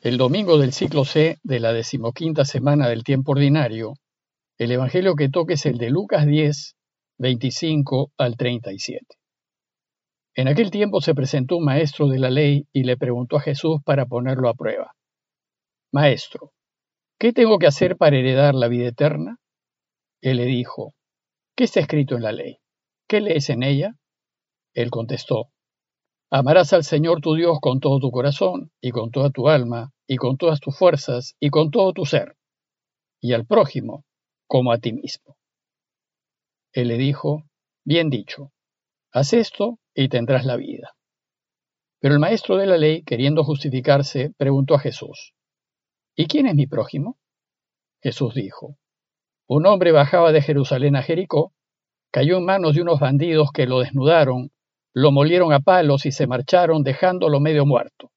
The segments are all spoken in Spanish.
El domingo del ciclo C de la decimoquinta semana del tiempo ordinario, el Evangelio que toque es el de Lucas 10, 25 al 37. En aquel tiempo se presentó un maestro de la ley y le preguntó a Jesús para ponerlo a prueba. Maestro, ¿qué tengo que hacer para heredar la vida eterna? Él le dijo, ¿qué está escrito en la ley? ¿Qué lees en ella? Él contestó, Amarás al Señor tu Dios con todo tu corazón, y con toda tu alma, y con todas tus fuerzas, y con todo tu ser, y al prójimo como a ti mismo. Él le dijo, Bien dicho, haz esto y tendrás la vida. Pero el maestro de la ley, queriendo justificarse, preguntó a Jesús, ¿Y quién es mi prójimo? Jesús dijo, Un hombre bajaba de Jerusalén a Jericó, cayó en manos de unos bandidos que lo desnudaron, lo molieron a palos y se marcharon dejándolo medio muerto.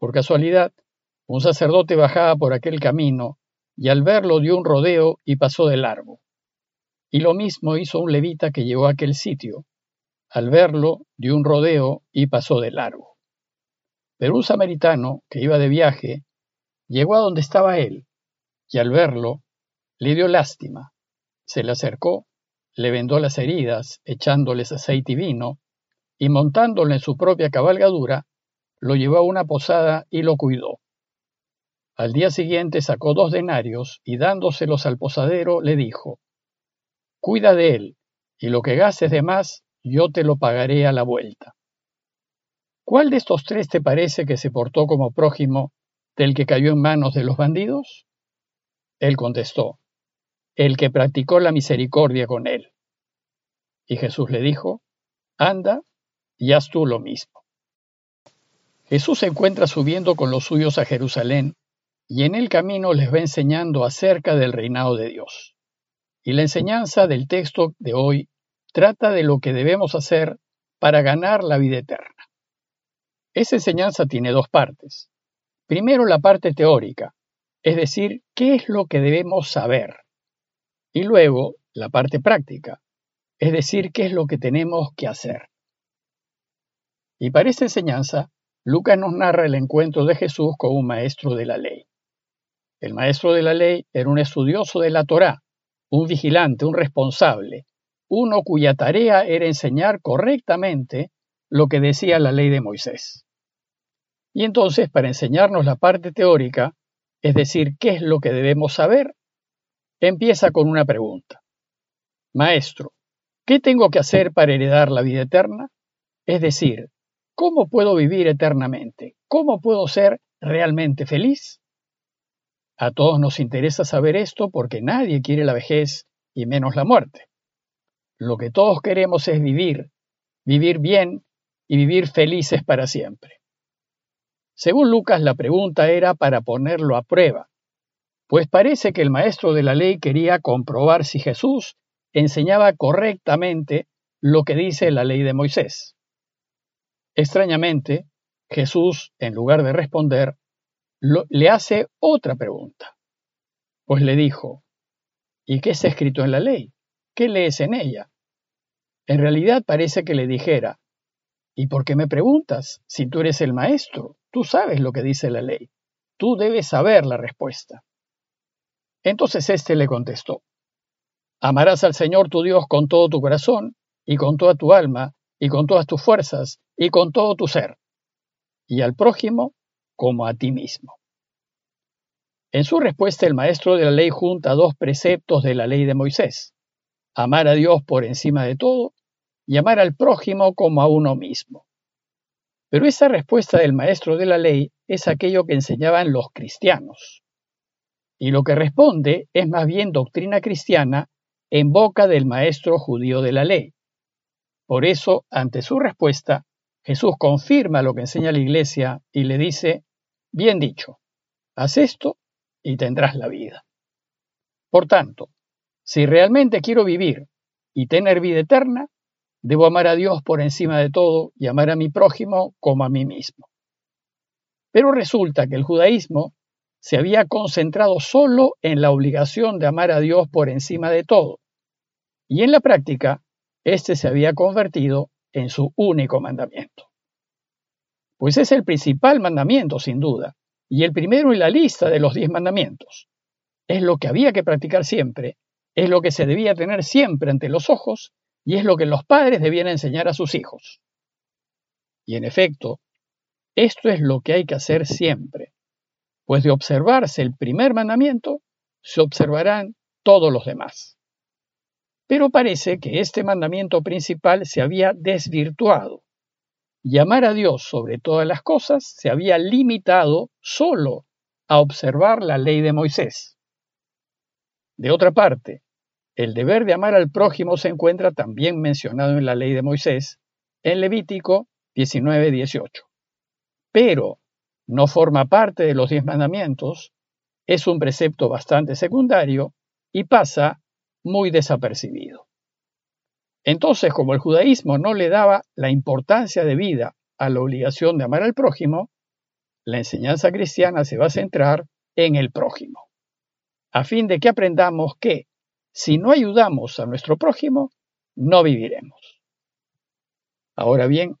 Por casualidad, un sacerdote bajaba por aquel camino y al verlo dio un rodeo y pasó de largo. Y lo mismo hizo un levita que llegó a aquel sitio. Al verlo dio un rodeo y pasó de largo. Pero un samaritano que iba de viaje llegó a donde estaba él y al verlo le dio lástima. Se le acercó le vendó las heridas, echándoles aceite y vino, y montándolo en su propia cabalgadura, lo llevó a una posada y lo cuidó. Al día siguiente sacó dos denarios y dándoselos al posadero le dijo, Cuida de él, y lo que gastes de más, yo te lo pagaré a la vuelta. ¿Cuál de estos tres te parece que se portó como prójimo del que cayó en manos de los bandidos? Él contestó, el que practicó la misericordia con él. Y Jesús le dijo, anda y haz tú lo mismo. Jesús se encuentra subiendo con los suyos a Jerusalén y en el camino les va enseñando acerca del reinado de Dios. Y la enseñanza del texto de hoy trata de lo que debemos hacer para ganar la vida eterna. Esa enseñanza tiene dos partes. Primero la parte teórica, es decir, qué es lo que debemos saber. Y luego, la parte práctica, es decir, qué es lo que tenemos que hacer. Y para esta enseñanza, Lucas nos narra el encuentro de Jesús con un maestro de la ley. El maestro de la ley era un estudioso de la Torá, un vigilante, un responsable, uno cuya tarea era enseñar correctamente lo que decía la ley de Moisés. Y entonces, para enseñarnos la parte teórica, es decir, qué es lo que debemos saber, Empieza con una pregunta. Maestro, ¿qué tengo que hacer para heredar la vida eterna? Es decir, ¿cómo puedo vivir eternamente? ¿Cómo puedo ser realmente feliz? A todos nos interesa saber esto porque nadie quiere la vejez y menos la muerte. Lo que todos queremos es vivir, vivir bien y vivir felices para siempre. Según Lucas, la pregunta era para ponerlo a prueba, pues parece que el maestro de la ley quería comprobar si Jesús enseñaba correctamente lo que dice la ley de Moisés. Extrañamente, Jesús, en lugar de responder, le hace otra pregunta. Pues le dijo, ¿y qué está escrito en la ley? ¿Qué lees en ella? En realidad parece que le dijera, ¿y por qué me preguntas? Si tú eres el maestro, tú sabes lo que dice la ley, tú debes saber la respuesta. Entonces éste le contestó, Amarás al Señor tu Dios con todo tu corazón, y con toda tu alma, y con todas tus fuerzas, y con todo tu ser, y al prójimo como a ti mismo. En su respuesta el maestro de la ley junta dos preceptos de la ley de Moisés, amar a Dios por encima de todo y amar al prójimo como a uno mismo. Pero esa respuesta del maestro de la ley es aquello que enseñaban los cristianos y lo que responde es más bien doctrina cristiana en boca del maestro judío de la ley. Por eso, ante su respuesta, Jesús confirma lo que enseña la Iglesia y le dice, bien dicho, haz esto y tendrás la vida. Por tanto, si realmente quiero vivir y tener vida eterna, debo amar a Dios por encima de todo y amar a mi prójimo como a mí mismo. Pero resulta que el judaísmo se había concentrado solo en la obligación de amar a Dios por encima de todo, y en la práctica, éste se había convertido en su único mandamiento. Pues es el principal mandamiento, sin duda, y el primero en la lista de los diez mandamientos. Es lo que había que practicar siempre, es lo que se debía tener siempre ante los ojos y es lo que los padres debían enseñar a sus hijos. Y en efecto, esto es lo que hay que hacer siempre, pues de observarse el primer mandamiento, se observarán todos los demás. Pero parece que este mandamiento principal se había desvirtuado y amar a Dios sobre todas las cosas se había limitado solo a observar la ley de Moisés. De otra parte, el deber de amar al prójimo se encuentra también mencionado en la ley de Moisés, en Levítico 19-18. Pero no forma parte de los diez mandamientos, es un precepto bastante secundario y pasa muy desapercibido. Entonces, como el judaísmo no le daba la importancia de vida a la obligación de amar al prójimo, la enseñanza cristiana se va a centrar en el prójimo, a fin de que aprendamos que si no ayudamos a nuestro prójimo, no viviremos. Ahora bien,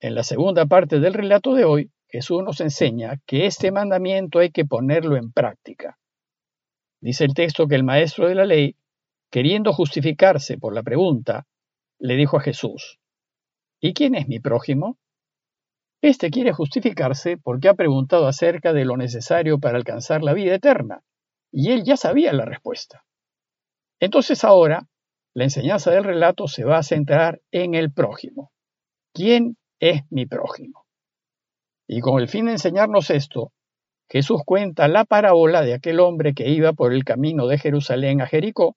en la segunda parte del relato de hoy, Jesús nos enseña que este mandamiento hay que ponerlo en práctica. Dice el texto que el maestro de la ley, queriendo justificarse por la pregunta le dijo a Jesús, ¿y quién es mi prójimo? Este quiere justificarse porque ha preguntado acerca de lo necesario para alcanzar la vida eterna, y él ya sabía la respuesta. Entonces ahora, la enseñanza del relato se va a centrar en el prójimo. ¿Quién es mi prójimo? Y con el fin de enseñarnos esto, Jesús cuenta la parábola de aquel hombre que iba por el camino de Jerusalén a Jericó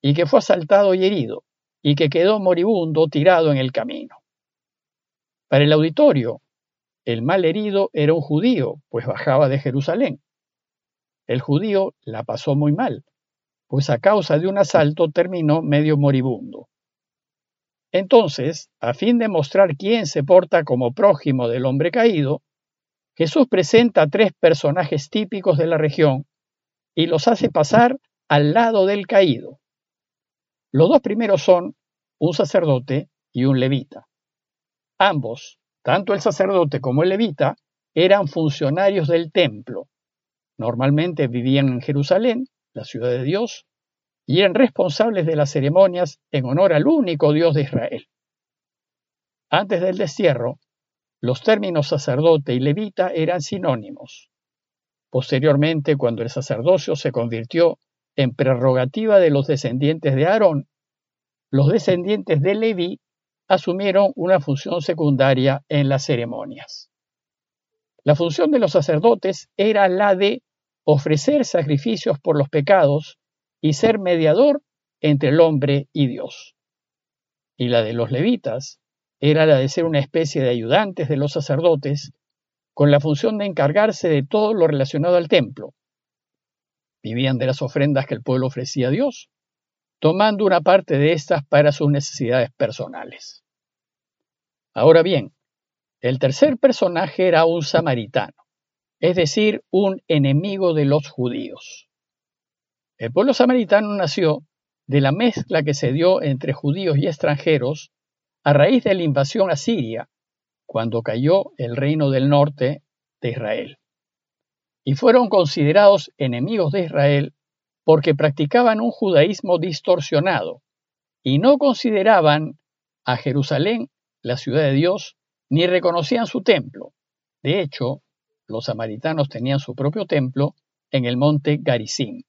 y que fue asaltado y herido, y que quedó moribundo tirado en el camino. Para el auditorio, el mal herido era un judío, pues bajaba de Jerusalén. El judío la pasó muy mal, pues a causa de un asalto terminó medio moribundo. Entonces, a fin de mostrar quién se porta como prójimo del hombre caído, Jesús presenta tres personajes típicos de la región y los hace pasar al lado del caído. Los dos primeros son un sacerdote y un levita. Ambos, tanto el sacerdote como el levita, eran funcionarios del templo. Normalmente vivían en Jerusalén, la ciudad de Dios, y eran responsables de las ceremonias en honor al único Dios de Israel. Antes del destierro, los términos sacerdote y levita eran sinónimos. Posteriormente, cuando el sacerdocio se convirtió en prerrogativa de los descendientes de Aarón, los descendientes de Leví asumieron una función secundaria en las ceremonias. La función de los sacerdotes era la de ofrecer sacrificios por los pecados y ser mediador entre el hombre y Dios. Y la de los levitas era la de ser una especie de ayudantes de los sacerdotes con la función de encargarse de todo lo relacionado al templo, Vivían de las ofrendas que el pueblo ofrecía a Dios, tomando una parte de estas para sus necesidades personales. Ahora bien, el tercer personaje era un samaritano, es decir, un enemigo de los judíos. El pueblo samaritano nació de la mezcla que se dio entre judíos y extranjeros a raíz de la invasión asiria, cuando cayó el reino del norte de Israel y fueron considerados enemigos de Israel porque practicaban un judaísmo distorsionado y no consideraban a Jerusalén la ciudad de Dios ni reconocían su templo. De hecho, los samaritanos tenían su propio templo en el monte Garizim.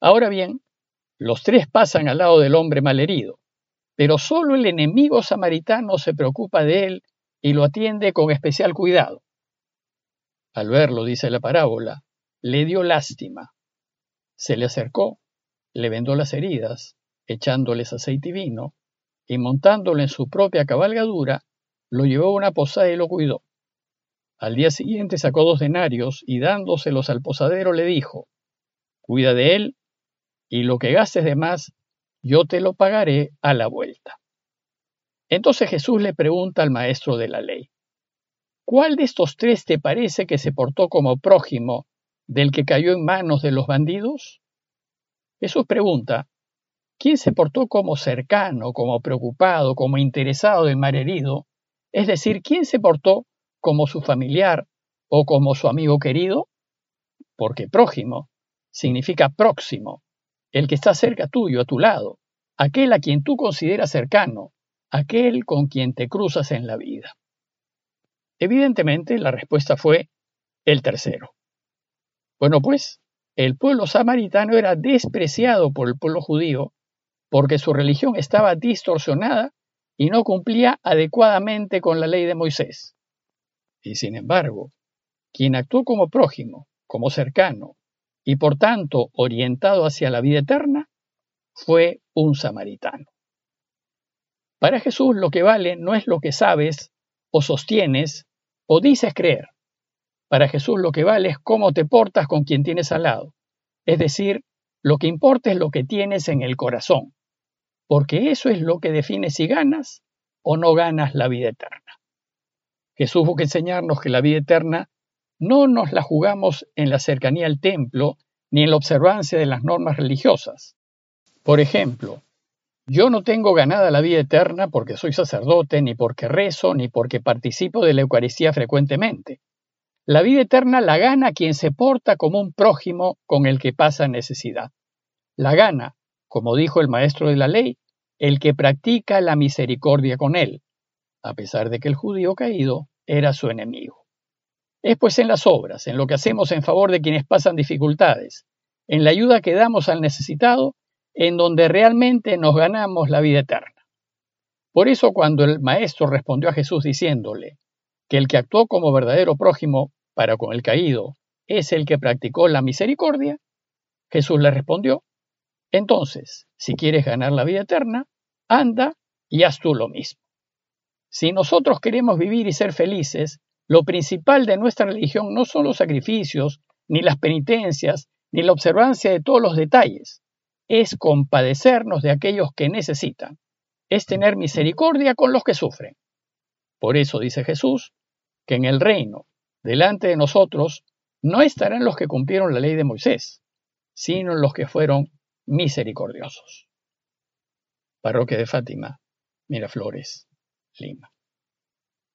Ahora bien, los tres pasan al lado del hombre malherido, pero solo el enemigo samaritano se preocupa de él y lo atiende con especial cuidado. Al verlo, dice la parábola, le dio lástima. Se le acercó, le vendó las heridas, echándoles aceite y vino, y montándolo en su propia cabalgadura, lo llevó a una posada y lo cuidó. Al día siguiente sacó dos denarios y dándoselos al posadero le dijo, Cuida de él, y lo que gastes de más, yo te lo pagaré a la vuelta. Entonces Jesús le pregunta al maestro de la ley, ¿Cuál de estos tres te parece que se portó como prójimo del que cayó en manos de los bandidos? Jesús pregunta, ¿quién se portó como cercano, como preocupado, como interesado del mar herido? Es decir, ¿quién se portó como su familiar o como su amigo querido, porque prójimo significa próximo, el que está cerca tuyo, a tu lado, aquel a quien tú consideras cercano, aquel con quien te cruzas en la vida. Evidentemente, la respuesta fue el tercero. Bueno, pues, el pueblo samaritano era despreciado por el pueblo judío porque su religión estaba distorsionada y no cumplía adecuadamente con la ley de Moisés. Y sin embargo, quien actuó como prójimo, como cercano, y por tanto orientado hacia la vida eterna, fue un samaritano. Para Jesús lo que vale no es lo que sabes o sostienes o dices creer. Para Jesús lo que vale es cómo te portas con quien tienes al lado. Es decir, lo que importa es lo que tienes en el corazón, porque eso es lo que define si ganas o no ganas la vida eterna. Jesús busca enseñarnos que la vida eterna no nos la jugamos en la cercanía al templo ni en la observancia de las normas religiosas. Por ejemplo, yo no tengo ganada la vida eterna porque soy sacerdote, ni porque rezo, ni porque participo de la Eucaristía frecuentemente. La vida eterna la gana quien se porta como un prójimo con el que pasa necesidad. La gana, como dijo el maestro de la ley, el que practica la misericordia con él, a pesar de que el judío caído era su enemigo. Es pues en las obras, en lo que hacemos en favor de quienes pasan dificultades, en la ayuda que damos al necesitado, en donde realmente nos ganamos la vida eterna. Por eso cuando el maestro respondió a Jesús diciéndole que el que actuó como verdadero prójimo para con el caído es el que practicó la misericordia, Jesús le respondió, entonces, si quieres ganar la vida eterna, anda y haz tú lo mismo. Si nosotros queremos vivir y ser felices, lo principal de nuestra religión no son los sacrificios, ni las penitencias, ni la observancia de todos los detalles. Es compadecernos de aquellos que necesitan. Es tener misericordia con los que sufren. Por eso dice Jesús que en el reino, delante de nosotros, no estarán los que cumplieron la ley de Moisés, sino los que fueron misericordiosos. Parroquia de Fátima, Miraflores, Lima.